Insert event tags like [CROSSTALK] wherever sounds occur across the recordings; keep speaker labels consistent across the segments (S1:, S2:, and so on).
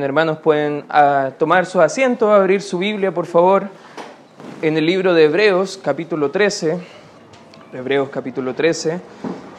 S1: hermanos, pueden ah, tomar su asiento, abrir su Biblia, por favor, en el libro de Hebreos, capítulo 13. Hebreos, capítulo 13.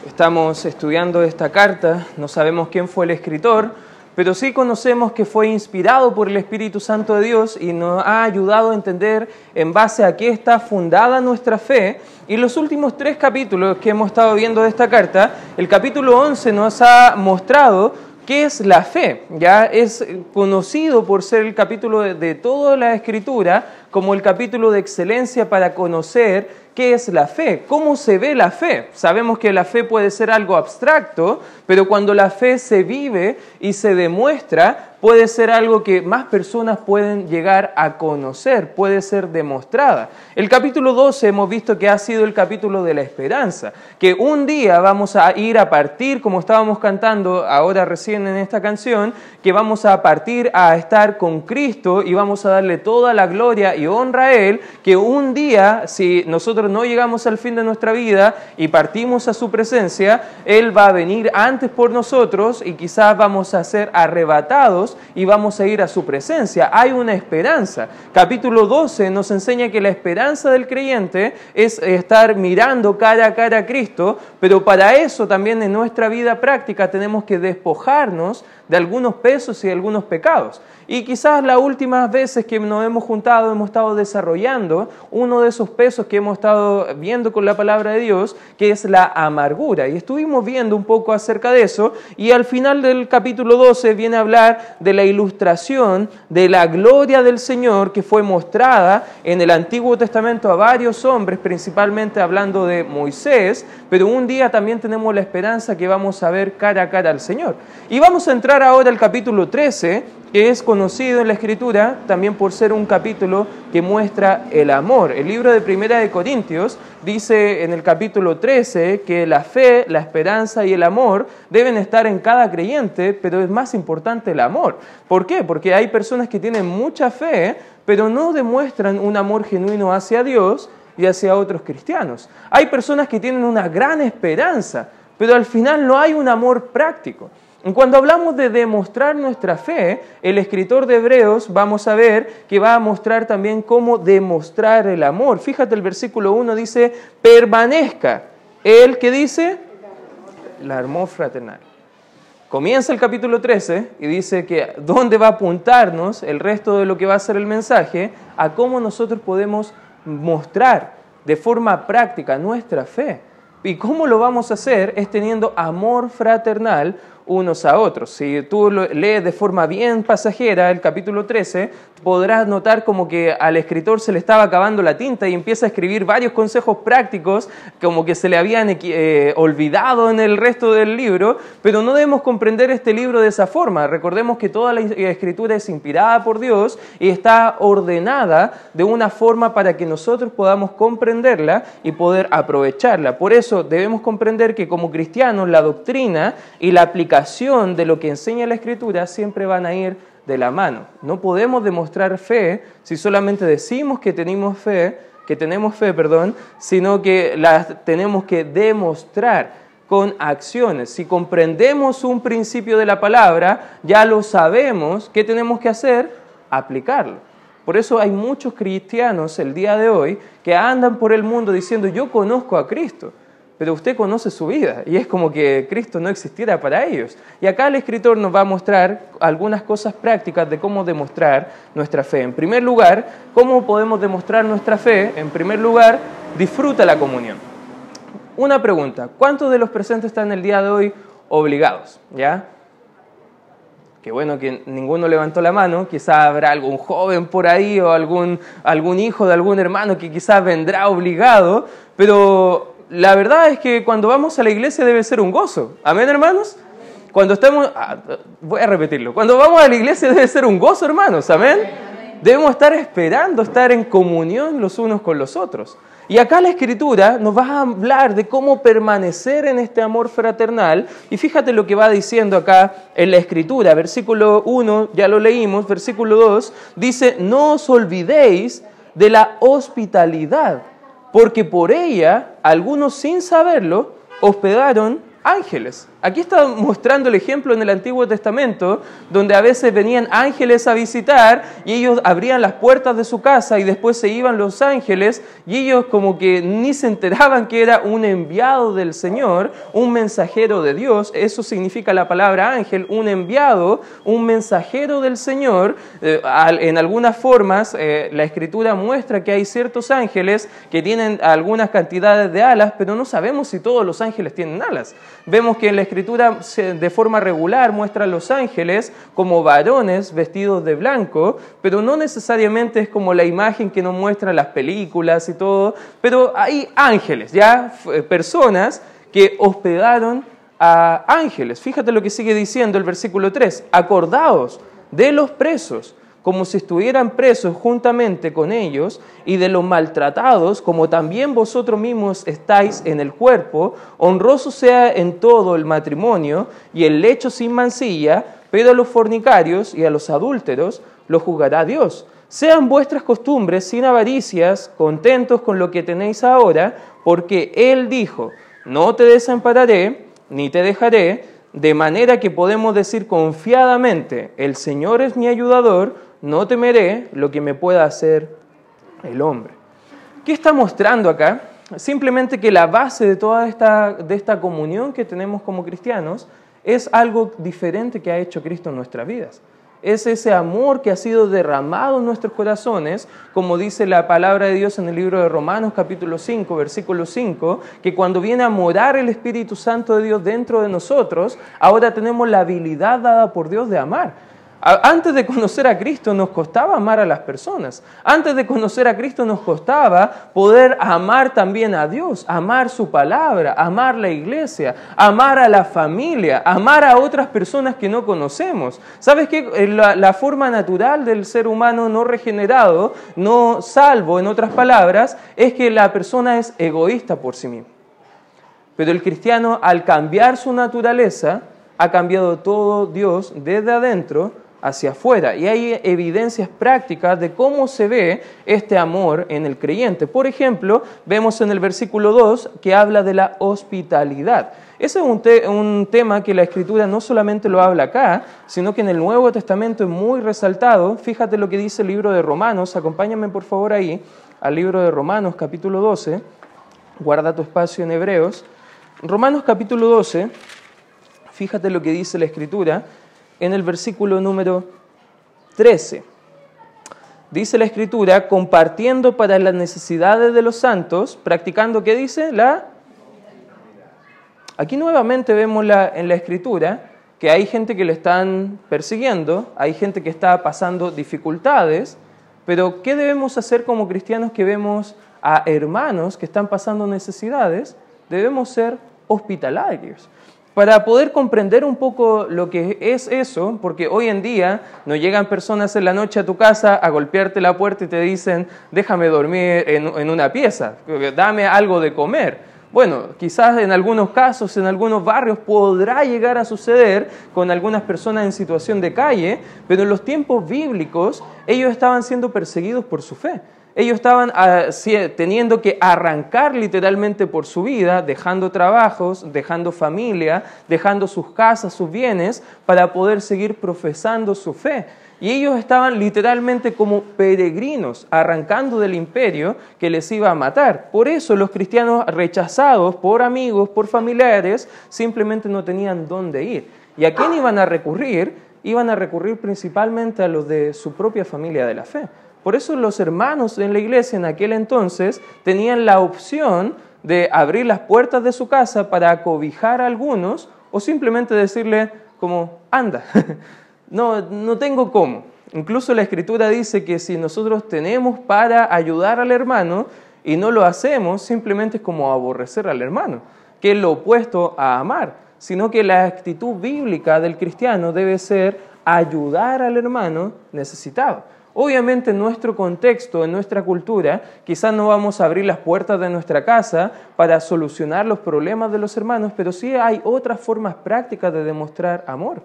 S1: Estamos estudiando esta carta, no sabemos quién fue el escritor, pero sí conocemos que fue inspirado por el Espíritu Santo de Dios y nos ha ayudado a entender en base a qué está fundada nuestra fe. Y los últimos tres capítulos que hemos estado viendo de esta carta, el capítulo 11 nos ha mostrado ¿Qué es la fe? Ya es conocido por ser el capítulo de, toda la escritura como el capítulo de excelencia para conocer qué es la fe, cómo se ve la fe. Sabemos que la fe puede ser algo abstracto, pero cuando la fe se vive y se demuestra, puede ser algo que más personas pueden llegar a conocer, puede ser demostrada. El capítulo 12 hemos visto que ha sido el capítulo de la esperanza, que un día vamos a ir a partir, como estábamos cantando ahora recién en esta canción, que vamos a partir a estar con Cristo y vamos a darle toda la gloria y honra a Él, que un día, si nosotros no llegamos al fin de nuestra vida y partimos a su presencia, Él va a venir antes por nosotros y quizás vamos a ser arrebatados y vamos a ir a su presencia. Hay una esperanza. Capítulo 12 nos enseña que la esperanza del creyente es estar mirando cara a cara a Cristo, pero para eso también en nuestra vida práctica tenemos que despojarnos de algunos pesos y algunos pecados. Y quizás las últimas veces que nos hemos juntado hemos estado desarrollando uno de esos pesos que hemos estado viendo con la palabra de Dios, que es la amargura. Y estuvimos viendo un poco acerca de eso y al final del capítulo 12 viene a hablar de la ilustración de la gloria del Señor que fue mostrada en el Antiguo Testamento a varios hombres, principalmente hablando de Moisés, pero un día también tenemos la esperanza que vamos a ver cara a cara al Señor. Y vamos a entrar ahora al capítulo 13 que es conocido en la Escritura también por ser un capítulo que muestra el amor. El libro de Primera de Corintios dice en el capítulo 13 que la fe, la esperanza y el amor deben estar en cada creyente, pero es más importante el amor. ¿Por qué? Porque hay personas que tienen mucha fe, pero no demuestran un amor genuino hacia Dios y hacia otros cristianos. Hay personas que tienen una gran esperanza, pero al final no hay un amor práctico. Cuando hablamos de demostrar nuestra fe, el escritor de Hebreos vamos a ver que va a mostrar también cómo demostrar el amor. Fíjate el versículo 1 dice, permanezca. ¿El que dice? El amor fraternal. Comienza el capítulo 13 y dice que dónde va a apuntarnos el resto de lo que va a ser el mensaje, a cómo nosotros podemos mostrar de forma práctica nuestra fe. ¿Y cómo lo vamos a hacer? Es teniendo amor fraternal unos a otros. Si tú lees de forma bien pasajera el capítulo 13, podrás notar como que al escritor se le estaba acabando la tinta y empieza a escribir varios consejos prácticos como que se le habían eh, olvidado en el resto del libro, pero no debemos comprender este libro de esa forma. Recordemos que toda la escritura es inspirada por Dios y está ordenada de una forma para que nosotros podamos comprenderla y poder aprovecharla. Por eso debemos comprender que como cristianos la doctrina y la aplicación de lo que enseña la escritura siempre van a ir de la mano. No podemos demostrar fe si solamente decimos que tenemos fe, que tenemos fe, perdón, sino que la tenemos que demostrar con acciones. Si comprendemos un principio de la palabra, ya lo sabemos, ¿qué tenemos que hacer? Aplicarlo. Por eso hay muchos cristianos el día de hoy que andan por el mundo diciendo, yo conozco a Cristo pero usted conoce su vida y es como que Cristo no existiera para ellos. Y acá el escritor nos va a mostrar algunas cosas prácticas de cómo demostrar nuestra fe. En primer lugar, ¿cómo podemos demostrar nuestra fe? En primer lugar, disfruta la comunión. Una pregunta, ¿cuántos de los presentes están el día de hoy obligados? ¿Ya? Qué bueno que ninguno levantó la mano, quizá habrá algún joven por ahí o algún, algún hijo de algún hermano que quizás vendrá obligado, pero la verdad es que cuando vamos a la iglesia debe ser un gozo. Amén, hermanos. Cuando estamos, ah, voy a repetirlo, cuando vamos a la iglesia debe ser un gozo, hermanos. Amén. Debemos estar esperando estar en comunión los unos con los otros. Y acá la escritura nos va a hablar de cómo permanecer en este amor fraternal. Y fíjate lo que va diciendo acá en la escritura. Versículo 1, ya lo leímos, versículo 2, dice, no os olvidéis de la hospitalidad porque por ella algunos sin saberlo hospedaron ángeles. Aquí está mostrando el ejemplo en el Antiguo Testamento, donde a veces venían ángeles a visitar y ellos abrían las puertas de su casa y después se iban los ángeles y ellos como que ni se enteraban que era un enviado del Señor, un mensajero de Dios. Eso significa la palabra ángel, un enviado, un mensajero del Señor. Eh, en algunas formas, eh, la Escritura muestra que hay ciertos ángeles que tienen algunas cantidades de alas, pero no sabemos si todos los ángeles tienen alas. Vemos que en la Escritura de forma regular muestra a los ángeles como varones vestidos de blanco, pero no necesariamente es como la imagen que nos muestran las películas y todo, pero hay ángeles, ya personas que hospedaron a ángeles. Fíjate lo que sigue diciendo el versículo 3, acordaos de los presos como si estuvieran presos juntamente con ellos, y de los maltratados, como también vosotros mismos estáis en el cuerpo, honroso sea en todo el matrimonio y el lecho sin mancilla, pero a los fornicarios y a los adúlteros lo juzgará Dios. Sean vuestras costumbres sin avaricias, contentos con lo que tenéis ahora, porque Él dijo, no te desampararé, ni te dejaré, de manera que podemos decir confiadamente, el Señor es mi ayudador, no temeré lo que me pueda hacer el hombre. ¿Qué está mostrando acá? Simplemente que la base de toda esta, de esta comunión que tenemos como cristianos es algo diferente que ha hecho Cristo en nuestras vidas. Es ese amor que ha sido derramado en nuestros corazones, como dice la palabra de Dios en el libro de Romanos capítulo 5, versículo 5, que cuando viene a morar el Espíritu Santo de Dios dentro de nosotros, ahora tenemos la habilidad dada por Dios de amar. Antes de conocer a Cristo nos costaba amar a las personas. Antes de conocer a Cristo nos costaba poder amar también a Dios, amar su palabra, amar la iglesia, amar a la familia, amar a otras personas que no conocemos. ¿Sabes qué? Eh, la, forma natural del ser humano no regenerado, no salvo, en otras palabras, es que la persona es egoísta por sí misma. Pero el cristiano, al cambiar su naturaleza, ha cambiado todo Dios desde adentro hacia afuera. Y hay evidencias prácticas de cómo se ve este amor en el creyente. Por ejemplo, vemos en el versículo 2 que habla de la hospitalidad. Ese es un, un, tema que la Escritura no solamente lo habla acá, sino que en el Nuevo Testamento es muy resaltado. Fíjate lo que dice el libro de Romanos, acompáñame por favor ahí, al libro de Romanos capítulo 12, guarda tu espacio en Hebreos. Romanos capítulo 12, fíjate lo que dice la Escritura, en el versículo número 13. Dice la escritura, compartiendo para las necesidades de los santos, practicando, ¿qué dice? La... Aquí nuevamente vemos la, en la escritura que hay gente que le están persiguiendo, hay gente que está pasando dificultades, pero ¿qué debemos hacer como cristianos que vemos a hermanos que están pasando necesidades? Debemos ser hospitalarios. Para poder comprender un poco lo que es eso, porque hoy en día no llegan personas en la noche a tu casa a golpearte la puerta y te dicen, déjame dormir en, una pieza, dame algo de comer. Bueno, quizás en algunos casos, en algunos barrios podrá llegar a suceder con algunas personas en situación de calle, pero en los tiempos bíblicos ellos estaban siendo perseguidos por su fe. Ellos estaban ah, teniendo que arrancar literalmente por su vida, dejando trabajos, dejando familia, dejando sus casas, sus bienes, para poder seguir profesando su fe. Y ellos estaban literalmente como peregrinos, arrancando del imperio que les iba a matar. Por eso los cristianos rechazados por amigos, por familiares, simplemente no tenían dónde ir. ¿Y a quién iban a recurrir? Iban a recurrir principalmente a los de su propia familia de la fe. Por eso los hermanos en la iglesia en aquel entonces tenían la opción de abrir las puertas de su casa para acobijar a algunos o simplemente decirle como, anda, [LAUGHS] no, no tengo cómo. Incluso la escritura dice que si nosotros tenemos para ayudar al hermano y no lo hacemos, simplemente es como aborrecer al hermano, que es lo opuesto a amar, sino que la actitud bíblica del cristiano debe ser ayudar al hermano necesitado. Obviamente en nuestro contexto, en nuestra cultura, quizás no vamos a abrir las puertas de nuestra casa para solucionar los problemas de los hermanos, pero sí hay otras formas prácticas de demostrar amor,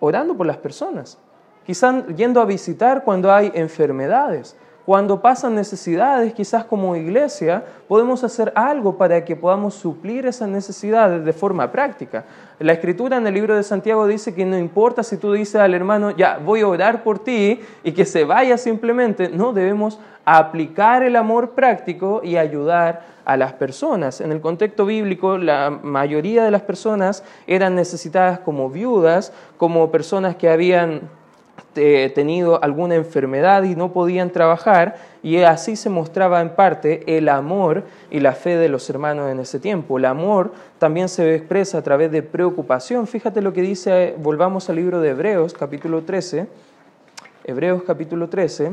S1: orando por las personas, quizás yendo a visitar cuando hay enfermedades, cuando pasan necesidades, quizás como iglesia, podemos hacer algo para que podamos suplir esas necesidades de forma práctica. La escritura en el libro de Santiago dice que no importa si tú dices al hermano, ya voy a orar por ti y que se vaya simplemente, no debemos aplicar el amor práctico y ayudar a las personas. En el contexto bíblico, la mayoría de las personas eran necesitadas como viudas, como personas que habían eh, tenido alguna enfermedad y no podían trabajar, y así se mostraba en parte el amor y la fe de los hermanos en ese tiempo. El amor también se expresa a través de preocupación. Fíjate lo que dice, volvamos al libro de Hebreos, capítulo 13. Hebreos, capítulo 13.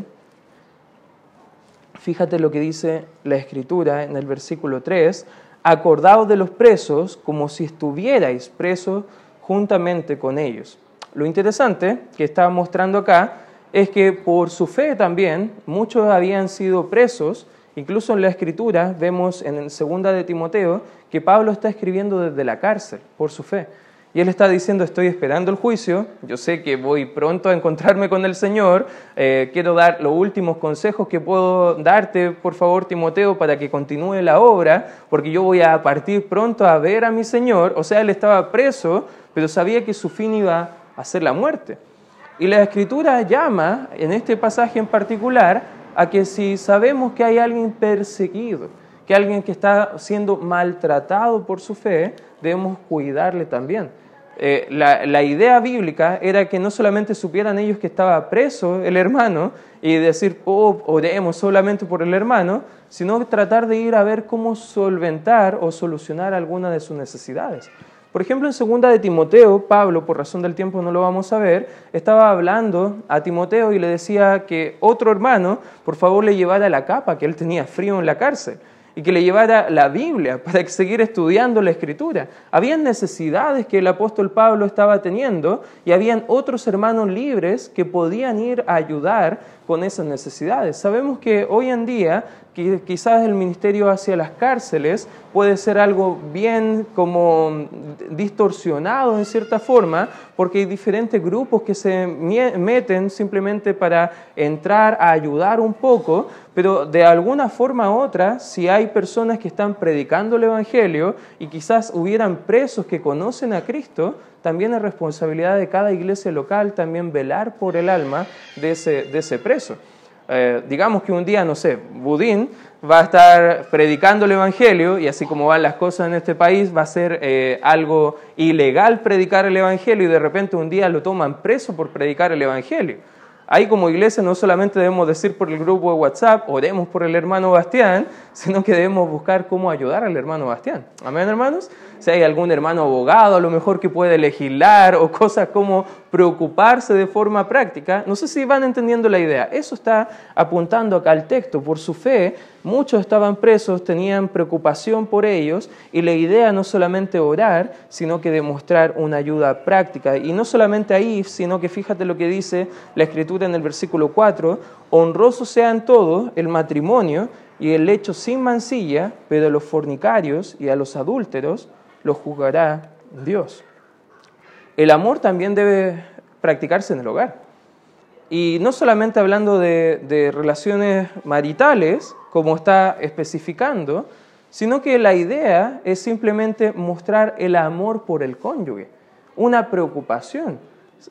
S1: Fíjate lo que dice la Escritura en el versículo 3. Acordaos de los presos como si estuvierais presos juntamente con ellos lo interesante que está mostrando acá es que por su fe también muchos habían sido presos, incluso en la escritura vemos en segunda de Timoteo que Pablo está escribiendo desde la cárcel por su fe. Y él está diciendo, estoy esperando el juicio, yo sé que voy pronto a encontrarme con el Señor, eh, quiero dar los últimos consejos que puedo darte, por favor, Timoteo, para que continúe la obra, porque yo voy a partir pronto a ver a mi Señor. O sea, él estaba preso, pero sabía que su fin iba hacer la muerte. Y la escritura llama, en este pasaje en particular, a que si sabemos que hay alguien perseguido, que alguien que está siendo maltratado por su fe, debemos cuidarle también. Eh, la, idea bíblica era que no solamente supieran ellos que estaba preso el hermano y decir, oh, oremos solamente por el hermano, sino tratar de ir a ver cómo solventar o solucionar alguna de sus necesidades. Por ejemplo, en segunda de Timoteo, Pablo, por razón del tiempo no lo vamos a ver, estaba hablando a Timoteo y le decía que otro hermano, por favor, le llevara la capa, que él tenía frío en la cárcel y que le llevara la Biblia para [LAUGHS] seguir estudiando la Escritura. Habían necesidades que el apóstol Pablo estaba teniendo y habían otros hermanos libres que podían ir a ayudar con esas necesidades. Sabemos que hoy en día quizás el ministerio hacia las cárceles puede ser algo bien como distorsionado en cierta forma, porque hay diferentes grupos que se meten simplemente para entrar a ayudar un poco, pero de alguna forma u otra, si hay personas que están predicando el Evangelio y quizás hubieran presos que conocen a Cristo, también es responsabilidad de cada iglesia local también velar por el alma de ese, de ese preso. Eh, digamos que un día, no sé, Budín va a estar predicando el Evangelio y así como van las cosas en este país, va a ser eh, algo ilegal predicar el Evangelio y de repente un día lo toman preso por predicar el Evangelio. Ahí como iglesia no solamente debemos decir por el grupo de WhatsApp, oremos por el hermano Bastián, sino que debemos buscar cómo ayudar al hermano Bastián. Amén, hermanos si hay algún hermano abogado a lo mejor que puede legislar o [LAUGHS] cosas como preocuparse de forma práctica. No sé si van entendiendo la idea. Eso está apuntando acá al texto. Por su fe, muchos estaban presos, tenían preocupación por ellos y la idea no solamente orar, sino que demostrar una ayuda práctica. Y no solamente ahí, sino que fíjate lo que dice la escritura en el versículo 4, honrosos sean todos el matrimonio y el lecho sin mancilla, pero a los fornicarios y a los adúlteros lo juzgará Dios. El amor también debe practicarse en el hogar. Y no solamente hablando de, relaciones maritales, como está especificando, sino que la idea es simplemente mostrar el amor por el cónyuge, una preocupación.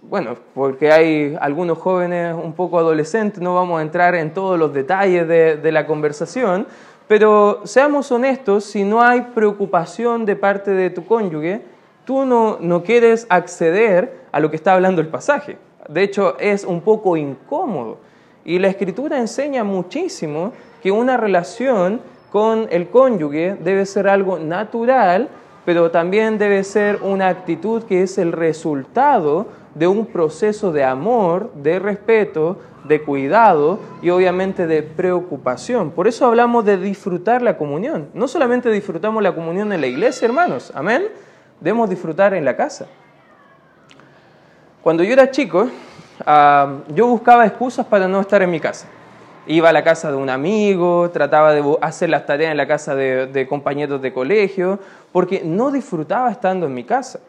S1: Bueno, porque hay algunos jóvenes un poco adolescentes, no vamos a entrar en todos los detalles de la conversación, pero seamos honestos, si no hay preocupación de parte de tu cónyuge, tú no, no quieres acceder a lo que está hablando el pasaje. De hecho, es un poco incómodo. Y la escritura enseña muchísimo que una relación con el cónyuge debe ser algo natural, pero también debe ser una actitud que es el resultado de un proceso de amor, de respeto, de cuidado y obviamente de preocupación. Por eso hablamos de disfrutar la comunión. No solamente disfrutamos la comunión en la iglesia, hermanos, amén, debemos disfrutar en la casa. Cuando yo era chico, ah, yo buscaba excusas para no estar en mi casa. Iba a la casa de un amigo, trataba de hacer las tareas en la casa de, compañeros de colegio, porque no disfrutaba estando en mi casa.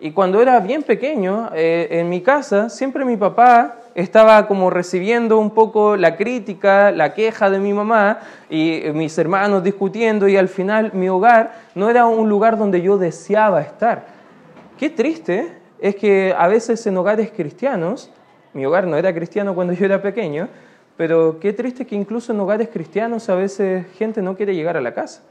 S1: Y cuando era bien pequeño, eh, en mi casa, siempre mi papá estaba como recibiendo un poco la crítica, la queja de mi mamá y mis hermanos discutiendo y al final mi hogar no era un lugar donde yo deseaba estar. Qué triste es que a veces en hogares cristianos, mi hogar no era cristiano cuando yo era pequeño, pero qué triste que incluso en hogares cristianos a veces gente no quiere llegar a la casa.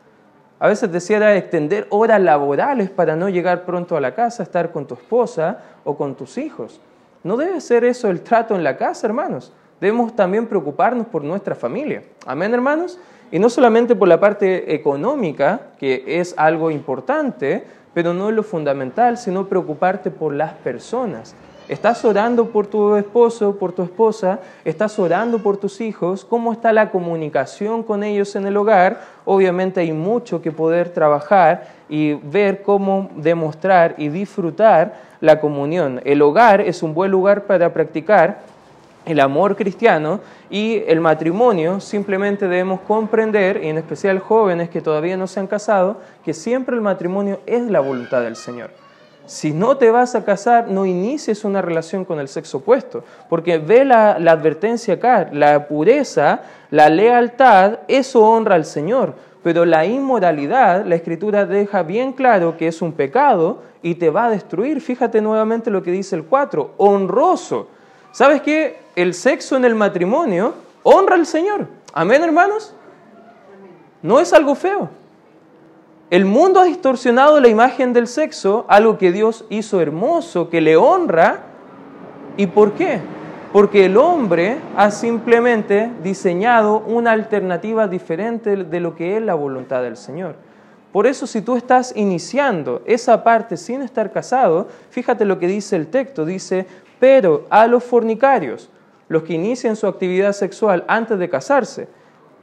S1: A veces deseara extender horas laborales para no llegar pronto a la casa, estar con tu esposa o con tus hijos. No debe ser eso el trato en la casa, hermanos. Debemos también preocuparnos por nuestra familia. Amén, hermanos. Y no solamente por la parte económica, que es algo importante, pero no es lo fundamental, sino preocuparte por las personas. ¿Estás orando por tu esposo, por tu esposa? ¿Estás orando por tus hijos? ¿Cómo está la comunicación con ellos en el hogar? Obviamente hay mucho que poder trabajar y ver cómo demostrar y disfrutar la comunión. El hogar es un buen lugar para practicar el amor cristiano y el matrimonio simplemente debemos comprender, y en especial jóvenes que todavía no se han casado, que siempre el matrimonio es la voluntad del Señor si no te vas a casar, no inicies una relación con el sexo opuesto, porque ve la, advertencia acá, la pureza, la lealtad, eso honra al Señor, pero la inmoralidad, la escritura deja bien claro que es un pecado y te va a destruir. Fíjate nuevamente lo que dice el 4, honroso. ¿Sabes qué? El sexo en el matrimonio honra al Señor. Amén, hermanos. No es algo feo. El mundo ha distorsionado la imagen del sexo, algo que Dios hizo hermoso, que le honra. ¿Y por qué? Porque el hombre ha simplemente diseñado una alternativa diferente de lo que es la voluntad del Señor. Por eso si tú estás iniciando esa parte sin estar casado, fíjate lo que dice el texto, dice, pero a los fornicarios, los que inician su actividad sexual antes de casarse,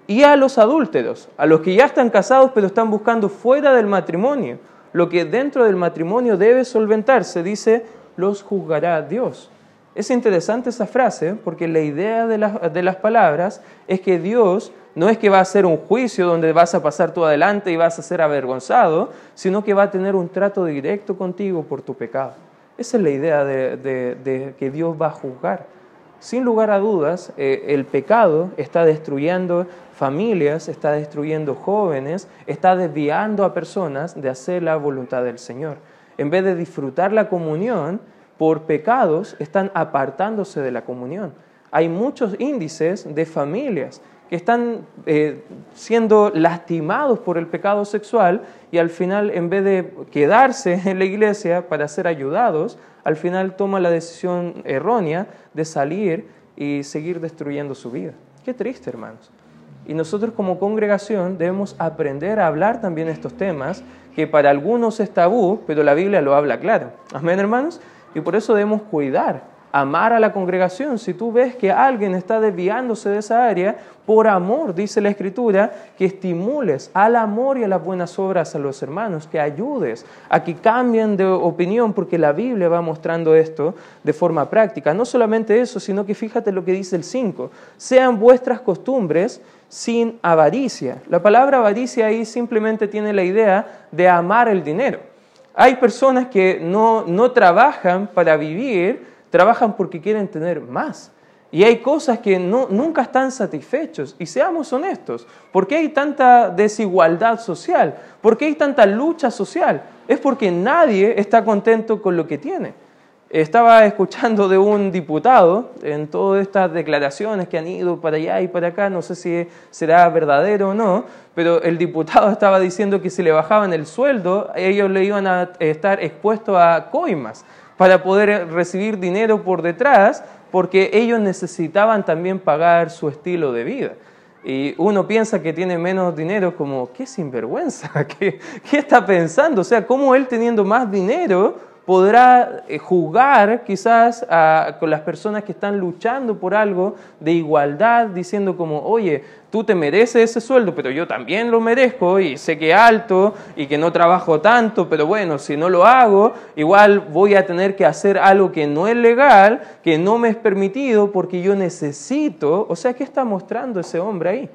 S1: y a los adúlteros, a los que ya están casados pero están buscando fuera del matrimonio, lo que dentro del matrimonio debe solventarse, dice, los juzgará Dios. Es interesante esa frase porque la idea de, de, las palabras es que Dios no es que va a hacer un juicio donde vas a pasar tú adelante y vas a ser avergonzado, sino que va a tener un trato directo contigo por tu pecado. Esa es la idea de, de que Dios va a juzgar. Sin lugar a dudas, eh, el pecado está destruyendo familias, está destruyendo jóvenes, está desviando a personas de hacer la voluntad del Señor. En vez de disfrutar la comunión, por pecados están apartándose de la comunión. Hay muchos índices de familias que están eh, siendo lastimados por el pecado sexual y al final, en vez de quedarse [LAUGHS] en la iglesia para ser ayudados, al final toma la decisión errónea de salir y seguir destruyendo su vida. Qué triste, hermanos. Y nosotros como congregación debemos aprender a hablar también estos temas, que para algunos es tabú, pero la Biblia lo habla claro. Amén, hermanos. Y por eso debemos cuidar amar a la congregación. Si tú ves que alguien está desviándose de esa área, por amor, dice la Escritura, que estimules al amor y a las buenas obras a los hermanos, que ayudes a que cambien de opinión, porque la Biblia va mostrando esto de forma práctica. No solamente eso, sino que fíjate lo que dice el 5, sean vuestras costumbres sin avaricia. La palabra avaricia ahí simplemente tiene la idea de amar el dinero. Hay personas que no, no trabajan para vivir, trabajan porque quieren tener más. Y hay cosas que no, nunca están satisfechos. Y seamos honestos, ¿por qué hay tanta desigualdad social? ¿Por qué hay tanta lucha social? Es porque nadie está contento con lo que tiene. Estaba escuchando de un diputado en todas estas declaraciones que han ido para allá y para acá, no sé si será verdadero o no, pero el diputado estaba diciendo que si le bajaban el sueldo, ellos le iban a estar expuestos a coimas para poder recibir dinero por detrás, porque ellos necesitaban también pagar su estilo de vida. Y uno piensa que tiene menos dinero como, qué sinvergüenza, [LAUGHS] ¿Qué, qué está pensando? O sea, ¿cómo él teniendo más dinero podrá eh, jugar quizás con las personas que están luchando por algo de igualdad, diciendo como, oye, tú te mereces ese sueldo, pero yo también lo merezco y sé que alto y que no trabajo tanto, pero bueno, si no lo hago, igual voy a tener que hacer algo que no es legal, que no me es permitido porque yo necesito, o sea, ¿qué está mostrando ese hombre ahí?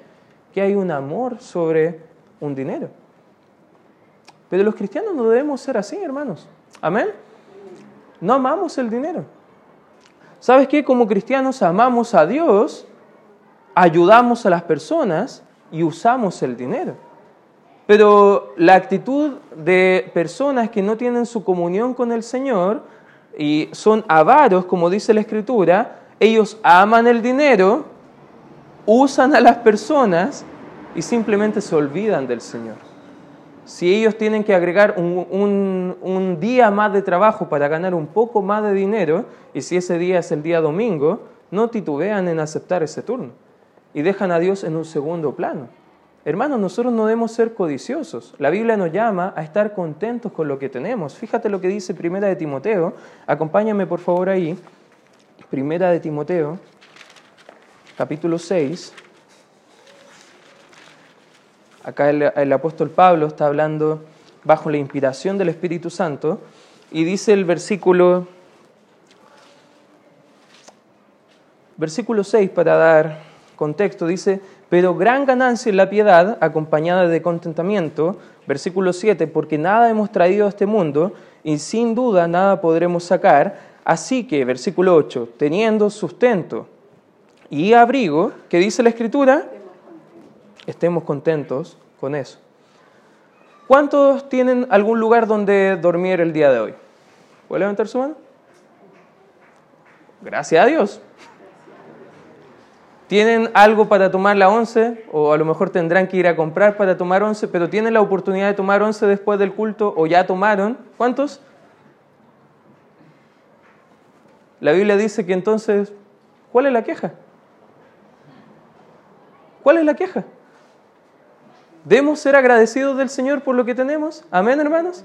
S1: Que hay un amor sobre un dinero. Pero los cristianos no debemos ser así, hermanos. Amén. No amamos el dinero. ¿sabes qué? Como cristianos amamos a Dios, ayudamos a las personas y usamos el dinero. Pero la actitud de personas que no tienen su comunión con el Señor y son avaros, como dice la Escritura, ellos aman el dinero, usan a las personas y simplemente se olvidan del Señor. Si ellos tienen que agregar un, un, día más de trabajo para ganar un poco más de dinero, y si ese día es el día domingo, no titubean en aceptar ese turno y dejan a Dios en un segundo plano. Hermanos, nosotros no debemos ser codiciosos. La Biblia nos llama a estar contentos con lo que tenemos. Fíjate lo que dice Primera de Timoteo. Acompáñame por favor ahí. Primera de Timoteo, capítulo 6. Acá el, apóstol Pablo está hablando bajo la inspiración del Espíritu Santo y dice el versículo, versículo 6 para dar contexto, dice, pero gran ganancia es la piedad acompañada de contentamiento, versículo 7, porque nada hemos traído a este mundo y sin duda nada podremos sacar, así que, versículo 8, teniendo sustento y abrigo, ¿qué dice la escritura? Estemos contentos con eso. ¿Cuántos tienen algún lugar donde dormir el día de hoy? ¿Puede levantar su mano? Gracias a Dios. ¿Tienen algo para tomar la once? O a lo mejor tendrán que ir a comprar para tomar once, pero tienen la oportunidad de tomar once después del culto o ya tomaron. ¿Cuántos? La Biblia dice que entonces, ¿cuál es la queja? ¿Cuál es la queja? ¿Debemos ser agradecidos del Señor por lo que tenemos? Amén, hermanos.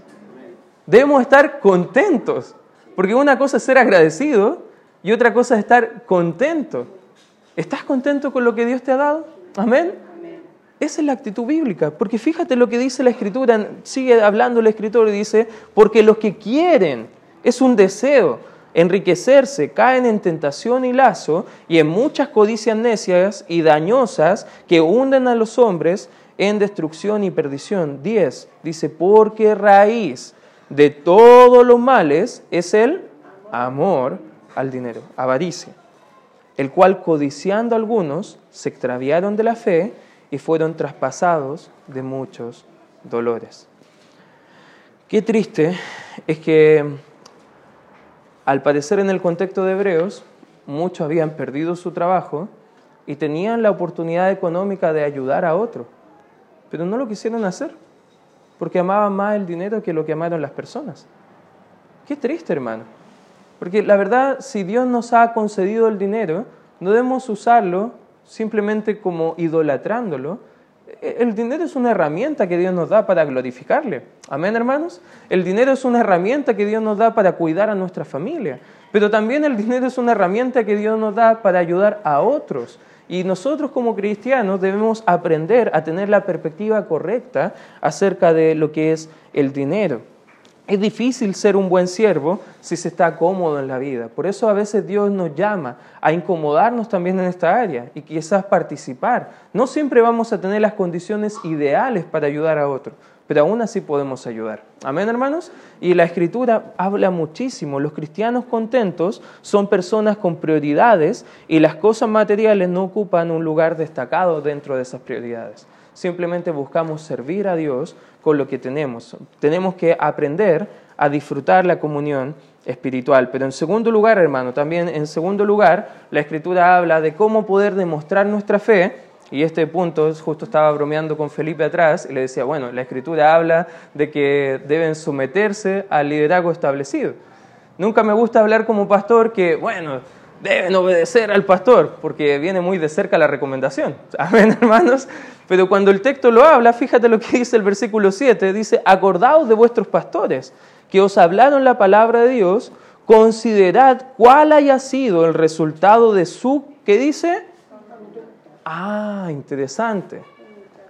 S1: Debemos estar contentos, porque una cosa es ser agradecido y otra cosa es estar contento. ¿Estás contento con lo que Dios te ha dado? Amén. Esa es la actitud bíblica, porque fíjate lo que dice la escritura, sigue hablando el escritor y dice, porque los que quieren, es un deseo, enriquecerse, caen en tentación y lazo y en muchas codicias necias y dañosas que hunden a los hombres en destrucción y perdición. 10 dice, porque raíz de todos los males es el amor al dinero, avaricia el cual codiciando algunos se extraviaron de la fe y fueron traspasados de muchos dolores. Qué triste es que al parecer en el contexto de Hebreos muchos habían perdido su trabajo y tenían la oportunidad económica de ayudar a otro, pero no lo quisieron hacer porque amaban más el dinero que lo que amaron las personas. Qué triste, hermano. Porque la verdad, si Dios nos ha concedido el dinero, no debemos usarlo simplemente como idolatrándolo. El dinero es una herramienta que Dios nos da para glorificarle. Amén, hermanos. El dinero es una herramienta que Dios nos da para cuidar a nuestra familia. Pero también el dinero es una herramienta que Dios nos da para ayudar a otros. Y nosotros como cristianos debemos aprender a tener la perspectiva correcta acerca de lo que es el dinero. Es difícil ser un buen siervo si se está cómodo en la vida. Por eso a veces Dios nos llama a incomodarnos también en esta área y quizás participar. No siempre vamos a tener las condiciones ideales para ayudar a otro, pero aún así podemos ayudar. Amén, hermanos. Y la escritura habla muchísimo. Los cristianos contentos son personas con prioridades y las cosas materiales no ocupan un lugar destacado dentro de esas prioridades. Simplemente buscamos servir a Dios con lo que tenemos. Tenemos que aprender a disfrutar la comunión espiritual. Pero en segundo lugar, hermano, también en segundo lugar, la Escritura habla de cómo poder demostrar nuestra fe. Y este punto, justo estaba bromeando con Felipe atrás y le decía, bueno, la Escritura habla de que deben someterse al liderazgo establecido. Nunca me gusta hablar como pastor que, bueno, deben obedecer al pastor, porque viene muy de cerca la recomendación. [LAUGHS] Amén, hermanos. Pero cuando el texto lo habla, fíjate lo que dice el versículo 7, dice, acordaos de vuestros pastores, que os hablaron la palabra de Dios, considerad cuál haya sido el resultado de su, ¿qué dice? Ah, interesante.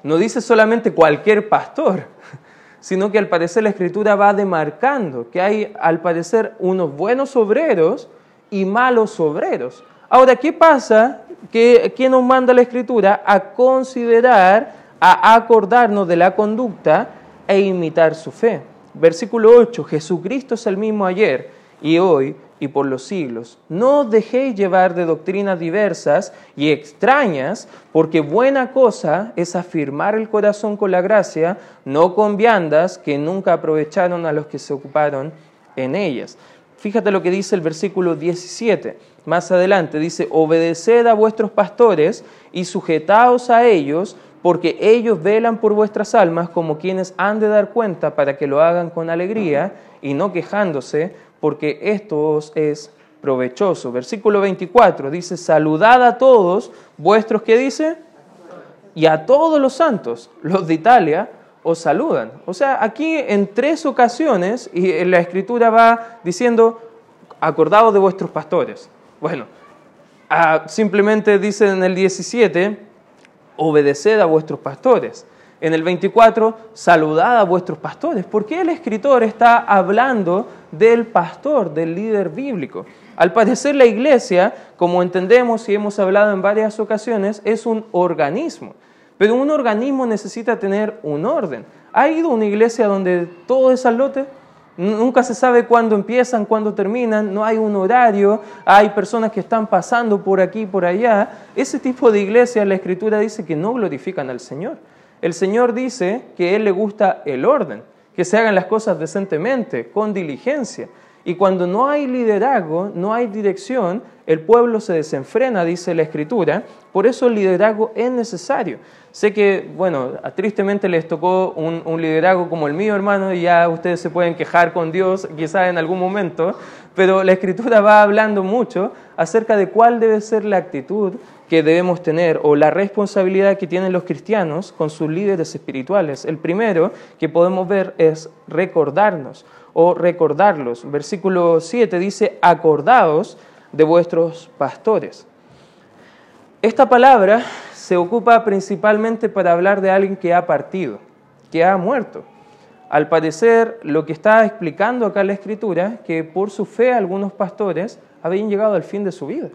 S1: No dice solamente cualquier pastor, [LAUGHS] sino que al parecer la escritura va demarcando que hay al parecer unos buenos obreros y malos obreros. Ahora, ¿qué pasa? ¿Quién nos manda la Escritura? A considerar, a acordarnos de la conducta e imitar su fe. Versículo 8, Jesucristo es el mismo ayer y hoy y por los siglos. No os dejéis llevar de doctrinas diversas y extrañas, porque buena cosa es afirmar el corazón con la gracia, no con viandas que nunca aprovecharon a los que se ocuparon en ellas. Fíjate lo que dice el versículo 17. Más adelante dice, obedeced a vuestros pastores y sujetaos a ellos, porque ellos velan por vuestras almas como quienes han de dar cuenta para que lo hagan con alegría y no quejándose, porque esto os es provechoso. Versículo 24 dice, saludad a todos vuestros, ¿qué dice? Y a todos los santos, los de Italia, os saludan. O sea, aquí en tres ocasiones, y la escritura va diciendo, acordaos de vuestros pastores. Bueno, ah, simplemente dice en el 17, obedeced a vuestros pastores. En el 24, saludad a vuestros pastores. ¿Por qué el escritor está hablando del pastor, del líder bíblico? Al parecer la iglesia, como entendemos y hemos hablado en varias ocasiones, es un organismo. Pero un organismo necesita tener un orden. ¿Ha ido una iglesia donde todo es al lote? Nunca se sabe cuándo empiezan, cuándo terminan, no hay un horario, hay personas que están pasando por aquí por allá. Ese tipo de iglesia, la escritura dice que no glorifican al Señor. El Señor dice que a Él le gusta el orden, que se hagan las cosas decentemente, con diligencia. Y cuando no hay liderazgo, no hay dirección, el pueblo se desenfrena, dice la Escritura. Por eso el liderazgo es necesario. Sé que, bueno, tristemente les tocó un, un, liderazgo como el mío, hermano, y ya ustedes se pueden quejar con Dios, quizás en algún momento, pero la Escritura va hablando mucho acerca de cuál debe ser la actitud que debemos tener o la responsabilidad que tienen los cristianos con sus líderes espirituales. El primero que podemos ver es recordarnos o recordarlos. Versículo 7 dice, acordaos de vuestros pastores. Esta palabra se ocupa principalmente para hablar de alguien que ha partido, que ha muerto. Al parecer, lo que está explicando acá la escritura, que por su fe algunos pastores habían llegado al fin de su vida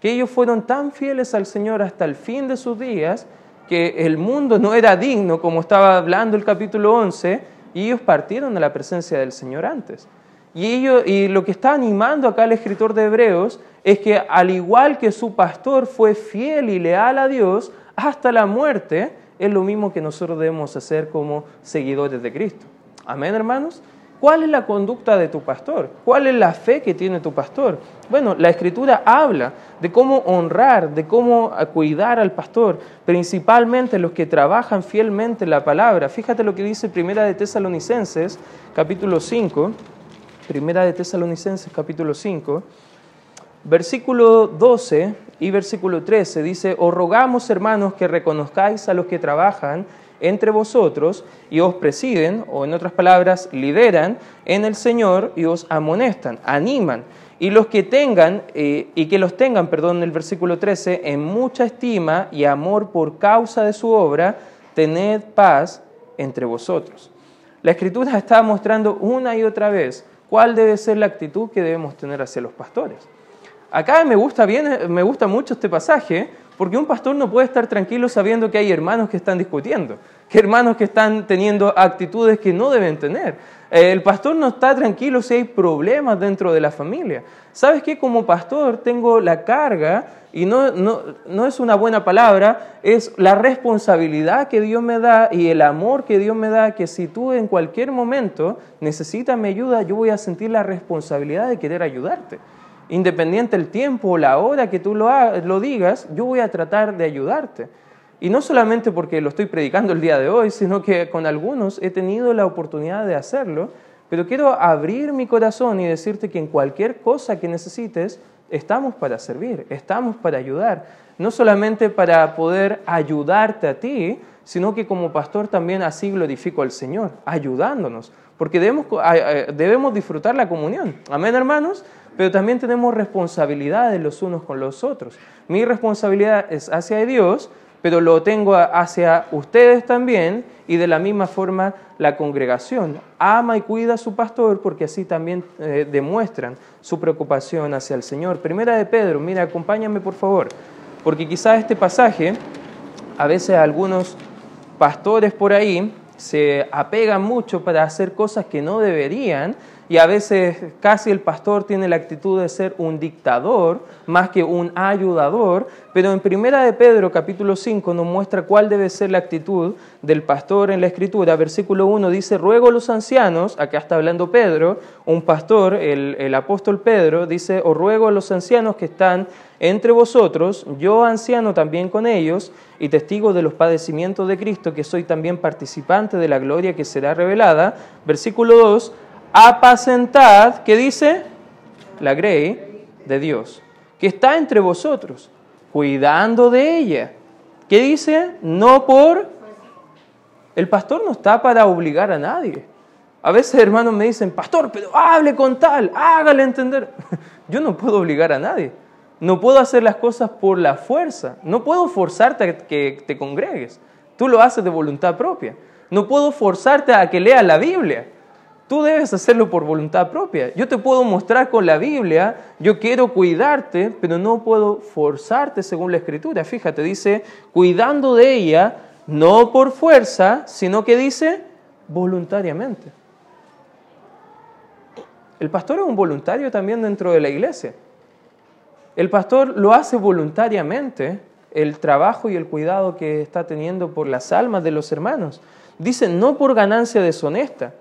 S1: que ellos fueron tan fieles al Señor hasta el fin de sus días que el mundo no era digno, como estaba hablando el capítulo 11, y ellos partieron de la presencia del Señor antes. Y, ellos, y lo que está animando acá el escritor de Hebreos es que al igual que su pastor fue fiel y leal a Dios hasta la muerte, es lo mismo que nosotros debemos hacer como seguidores de Cristo. Amén, hermanos. ¿Cuál es la conducta de tu pastor? ¿Cuál es la fe que tiene tu pastor? Bueno, la escritura habla de cómo honrar, de cómo cuidar al pastor, principalmente los que trabajan fielmente la palabra. Fíjate lo que dice Primera de Tesalonicenses, capítulo 5. Primera de Tesalonicenses, capítulo 5. Versículo 12 y versículo 13 dice, os rogamos hermanos que reconozcáis a los que trabajan entre vosotros y os presiden, o en otras palabras, lideran en el Señor y os amonestan, animan. Y los que tengan, eh, y que los tengan, perdón, en el versículo 13, en mucha estima y amor por causa de su obra, tened paz entre vosotros. La Escritura [LAUGHS] está mostrando una y otra vez cuál debe ser la actitud que debemos tener hacia los pastores. Acá me gusta, bien, me gusta mucho este pasaje porque un pastor no puede estar tranquilo sabiendo que hay hermanos que están discutiendo, que hermanos que están teniendo actitudes que no deben tener. Eh, el pastor no está tranquilo si hay problemas dentro de la familia. ¿Sabes qué? Como pastor tengo la carga, y no, no, no es una buena palabra, es la responsabilidad que Dios me da y el amor que Dios me da, que si tú en cualquier momento necesitas mi ayuda, yo voy a sentir la responsabilidad de querer ayudarte independiente el tiempo o la hora que tú lo, lo digas, yo voy a tratar de ayudarte. Y no solamente porque lo estoy predicando el día de hoy, sino que con algunos he tenido la oportunidad de hacerlo, pero quiero abrir mi corazón y decirte que en cualquier cosa que necesites, estamos para servir, estamos para ayudar. No solamente para poder ayudarte a ti, sino que como pastor también así glorifico al Señor, ayudándonos, porque debemos, debemos disfrutar la comunión. Amén, hermanos pero también tenemos responsabilidades los unos con los otros. Mi responsabilidad es hacia Dios, pero lo tengo hacia ustedes también y de la misma forma la congregación. Ama y cuida a su pastor porque así también eh, demuestran su preocupación hacia el Señor. Primera de Pedro, mira, acompáñame por favor, porque quizás este pasaje, a veces algunos pastores por ahí se apegan mucho para hacer cosas que no deberían y a veces casi el pastor tiene la actitud de ser un dictador más que un ayudador, pero en Primera de Pedro capítulo 5 nos muestra cuál debe ser la actitud del pastor en la escritura. Versículo 1 dice, ruego a los ancianos, acá está hablando Pedro, un pastor, el, el apóstol Pedro, dice, os ruego a los ancianos que están entre vosotros, yo anciano también con ellos, y testigo de los padecimientos de Cristo, que soy también participante de la gloria que será revelada. Versículo 2, apacentad, ¿qué dice? La grey de Dios, que está entre vosotros, cuidando de ella. ¿Qué dice? No por... El pastor no está para obligar a nadie. A veces hermanos me dicen, pastor, pero hable con tal, hágale entender. [LAUGHS] Yo no puedo obligar a nadie. No puedo hacer las cosas por la fuerza. No puedo forzarte a que te congregues. Tú lo haces de voluntad propia. No puedo forzarte a que leas la Biblia. Tú debes hacerlo por voluntad propia. Yo te puedo mostrar con la Biblia, yo quiero cuidarte, pero no puedo forzarte según la Escritura. Fíjate, dice, cuidando de ella, no por fuerza, sino que dice voluntariamente. El pastor es un voluntario también dentro de la iglesia. El pastor lo hace voluntariamente, el trabajo y el cuidado que está teniendo por las almas de los hermanos. Dice, no por ganancia deshonesta.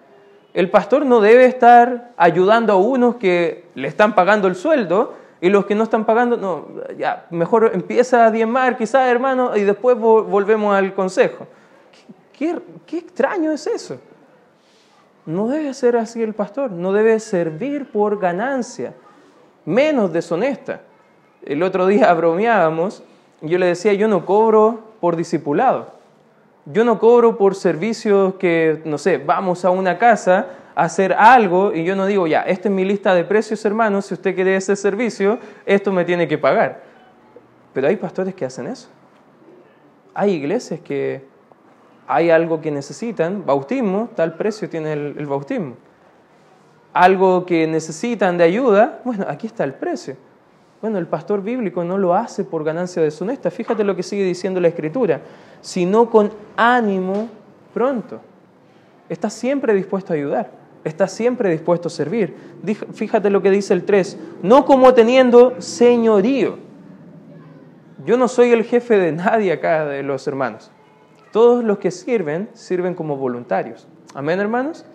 S1: El pastor no debe estar ayudando a unos que le están pagando el sueldo y los que no están pagando, no, ya, mejor empieza a diezmar quizás, hermano, y después volvemos al consejo. ¿Qué, qué extraño es eso? No debe ser así el pastor, no debe servir por ganancia, menos deshonesta. El otro día [LAUGHS] bromeábamos, yo le decía, yo no cobro por discipulado. Yo no cobro por servicios que, no sé, vamos a una casa a hacer algo y yo no digo, ya, esta es mi lista de precios, hermanos, si usted quiere ese servicio, esto me tiene que pagar. Pero hay pastores que hacen eso. Hay iglesias que hay algo que necesitan, bautismo, tal precio tiene el, el bautismo. Algo que necesitan de ayuda, bueno, aquí está el precio. Bueno, el pastor bíblico no lo hace por ganancia deshonesta. Fíjate lo que sigue diciendo la Escritura, sino con ánimo pronto. Está siempre dispuesto a ayudar, está siempre dispuesto a servir. Fíjate lo que dice el 3, no como teniendo señorío. Yo no soy el jefe de nadie acá de los hermanos. Todos los que sirven, sirven como voluntarios. Amén, hermanos.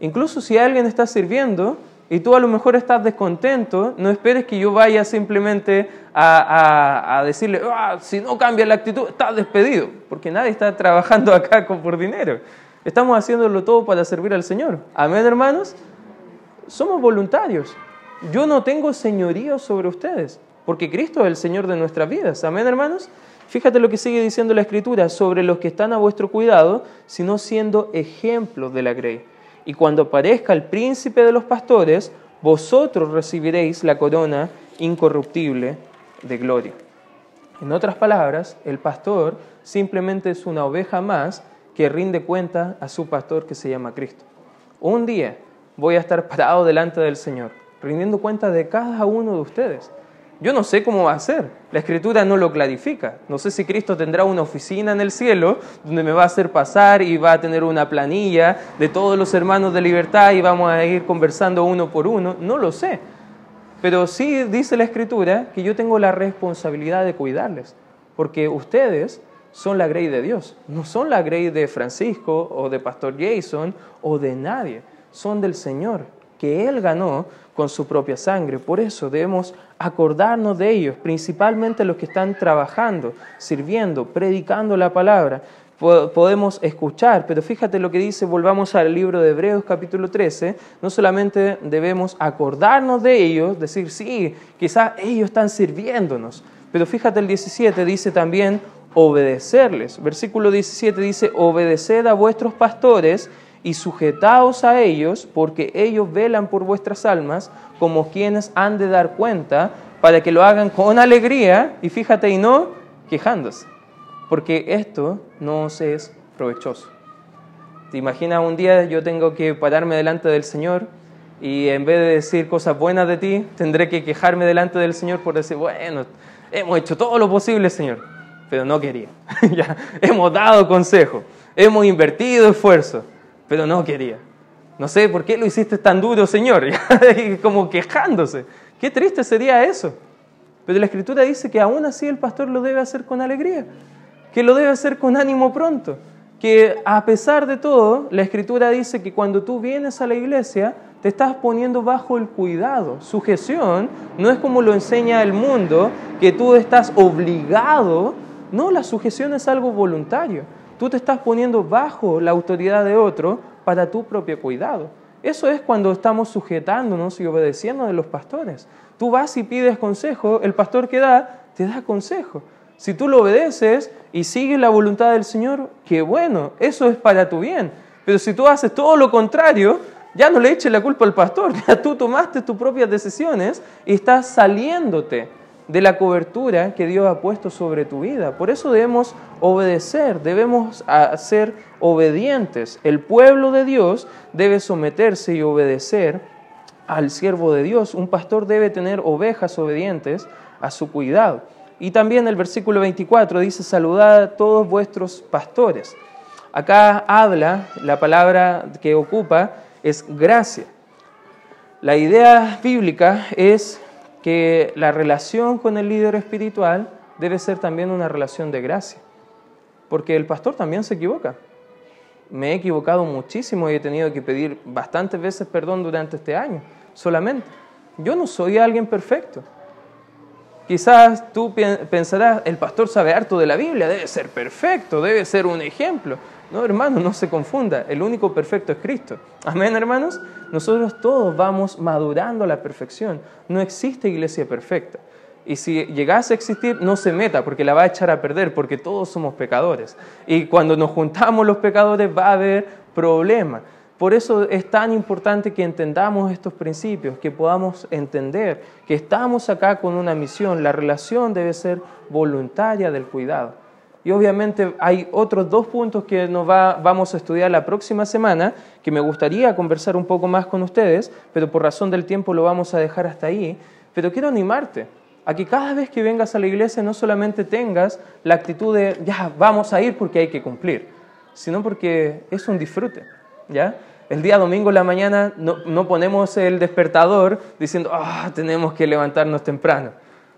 S1: Incluso si alguien está sirviendo, y tú a lo mejor estás descontento, no esperes que yo vaya simplemente a, decirle, ah, si no cambia la actitud, estás despedido, porque nadie está trabajando [LAUGHS] acá por dinero. Estamos haciéndolo todo para servir al Señor. Amén, hermanos. Somos voluntarios. Yo no tengo señorío sobre ustedes, porque Cristo es el Señor de nuestras vidas. Amén, hermanos. Fíjate lo que sigue diciendo la Escritura sobre los que están a vuestro cuidado, sino siendo ejemplos de la grey y cuando aparezca el príncipe de los pastores, vosotros recibiréis la corona incorruptible de gloria. En otras palabras, el pastor simplemente es una oveja más que rinde cuenta a su pastor que se llama Cristo. Un día voy a estar parado delante del Señor, rindiendo cuenta de cada uno de ustedes. Yo no sé cómo va a ser. La escritura no lo clarifica. No sé si Cristo tendrá una oficina en el cielo donde me va a hacer pasar y va a tener una planilla de todos los hermanos de libertad y vamos a ir conversando uno por uno. No lo sé. Pero sí dice la escritura que yo tengo la responsabilidad de cuidarles. Porque ustedes son la grey de Dios. No son la grey de Francisco o de Pastor Jason o de nadie. Son del Señor, que Él ganó con su propia sangre. Por eso debemos acordarnos de ellos, principalmente los que están trabajando, sirviendo, predicando la palabra. Podemos escuchar, pero fíjate lo que dice, volvamos al libro de Hebreos capítulo 13, no solamente debemos acordarnos de ellos, decir, sí, quizás ellos están sirviéndonos, pero fíjate el 17 dice también obedecerles. Versículo 17 dice, obedeced a vuestros pastores y sujetaos a ellos, porque ellos velan por vuestras almas como quienes han de dar cuenta, para que lo hagan con alegría, y fíjate, y no quejándose, porque esto no os es provechoso. ¿Te imaginas un día yo tengo que pararme delante del Señor y en vez de decir cosas buenas de ti, tendré que quejarme delante del Señor por decir, bueno, hemos hecho todo lo posible, Señor, pero no quería. [LAUGHS] ya, hemos dado consejo, hemos invertido esfuerzo, pero no quería. No sé por qué lo hiciste tan duro, Señor, [LAUGHS] como quejándose. Qué triste sería eso. Pero la Escritura dice que aún así el pastor lo debe hacer con alegría, que lo debe hacer con ánimo pronto, que a pesar de todo, la Escritura dice que cuando tú vienes a la iglesia, te estás poniendo bajo el cuidado. Sujeción no es como lo enseña el mundo, que tú estás obligado. No, la sujeción es algo voluntario. Tú te estás poniendo bajo la autoridad de otro para tu propio cuidado. Eso es cuando estamos sujetándonos y obedeciendo a los pastores. Tú vas y pides consejo, el pastor que da, te da consejo. Si tú lo obedeces y sigues la voluntad del Señor, qué bueno, eso es para tu bien. Pero si tú haces todo lo contrario, ya no le eches la culpa al pastor, [LAUGHS] ya tú tomaste tus propias decisiones y estás saliéndote de la cobertura que Dios ha puesto sobre tu vida. Por eso debemos obedecer, debemos ser obedientes. El pueblo de Dios debe someterse y obedecer al siervo de Dios. Un pastor debe tener ovejas obedientes a su cuidado. Y también el versículo 24 dice, saludad a todos vuestros pastores. Acá habla, la palabra que ocupa es gracia. La idea bíblica es que la relación con el líder espiritual debe ser también una relación de gracia, porque el pastor también se equivoca. Me he equivocado muchísimo y he tenido que pedir bastantes veces perdón durante este año, solamente. Yo no soy alguien perfecto. Quizás tú pensarás, el pastor sabe harto de la Biblia, debe ser perfecto, debe ser un ejemplo. No, hermano, no se confunda. El único perfecto es Cristo. Amén, hermanos. Nosotros todos vamos madurando a la perfección. No existe iglesia perfecta. Y si llegase a existir, no se meta porque la va a echar a perder, porque todos somos pecadores. Y cuando nos juntamos los pecadores va a haber problemas. Por eso es tan importante que entendamos estos principios, que podamos entender que estamos acá con una misión. La relación debe ser voluntaria del cuidado. Y obviamente hay otros dos puntos que nos vamos a estudiar la próxima semana, que me gustaría conversar un poco más con ustedes, pero por razón del tiempo lo vamos a dejar hasta ahí. Pero quiero animarte a que cada vez que vengas a la iglesia no solamente tengas la actitud de, ya, vamos a ir porque hay que cumplir, sino porque es un disfrute, ¿ya? El día domingo en la mañana no, no ponemos el despertador diciendo, ah, tenemos que levantarnos temprano.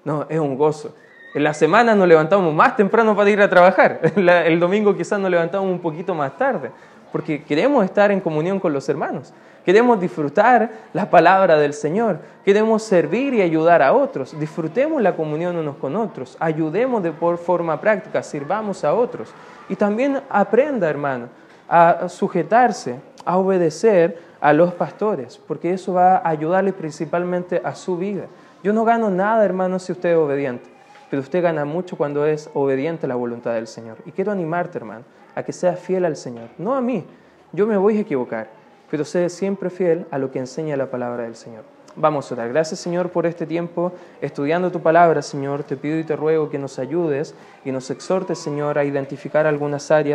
S1: No, es un gozo en la semana nos levantamos más temprano para ir a trabajar. [LAUGHS] El domingo quizás nos levantamos un poquito más tarde, porque queremos estar en comunión con los hermanos. Queremos disfrutar la palabra del Señor. Queremos servir y ayudar a otros. Disfrutemos la comunión unos con otros. Ayudemos de por forma práctica. Sirvamos a otros. Y también aprenda, hermano, a sujetarse, a obedecer a los pastores, porque eso va a ayudarle principalmente a su vida. Yo no gano nada, hermano, si usted es obediente pero usted gana mucho cuando es obediente a la voluntad del Señor. Y quiero animarte, hermano, a que seas fiel al Señor. No a mí, yo me voy a equivocar, pero sé siempre fiel a lo que enseña la palabra del Señor. Vamos a orar. Gracias, Señor, por este tiempo estudiando tu palabra, Señor. Te pido y te ruego que nos ayudes y nos exhortes, Señor, a identificar algunas áreas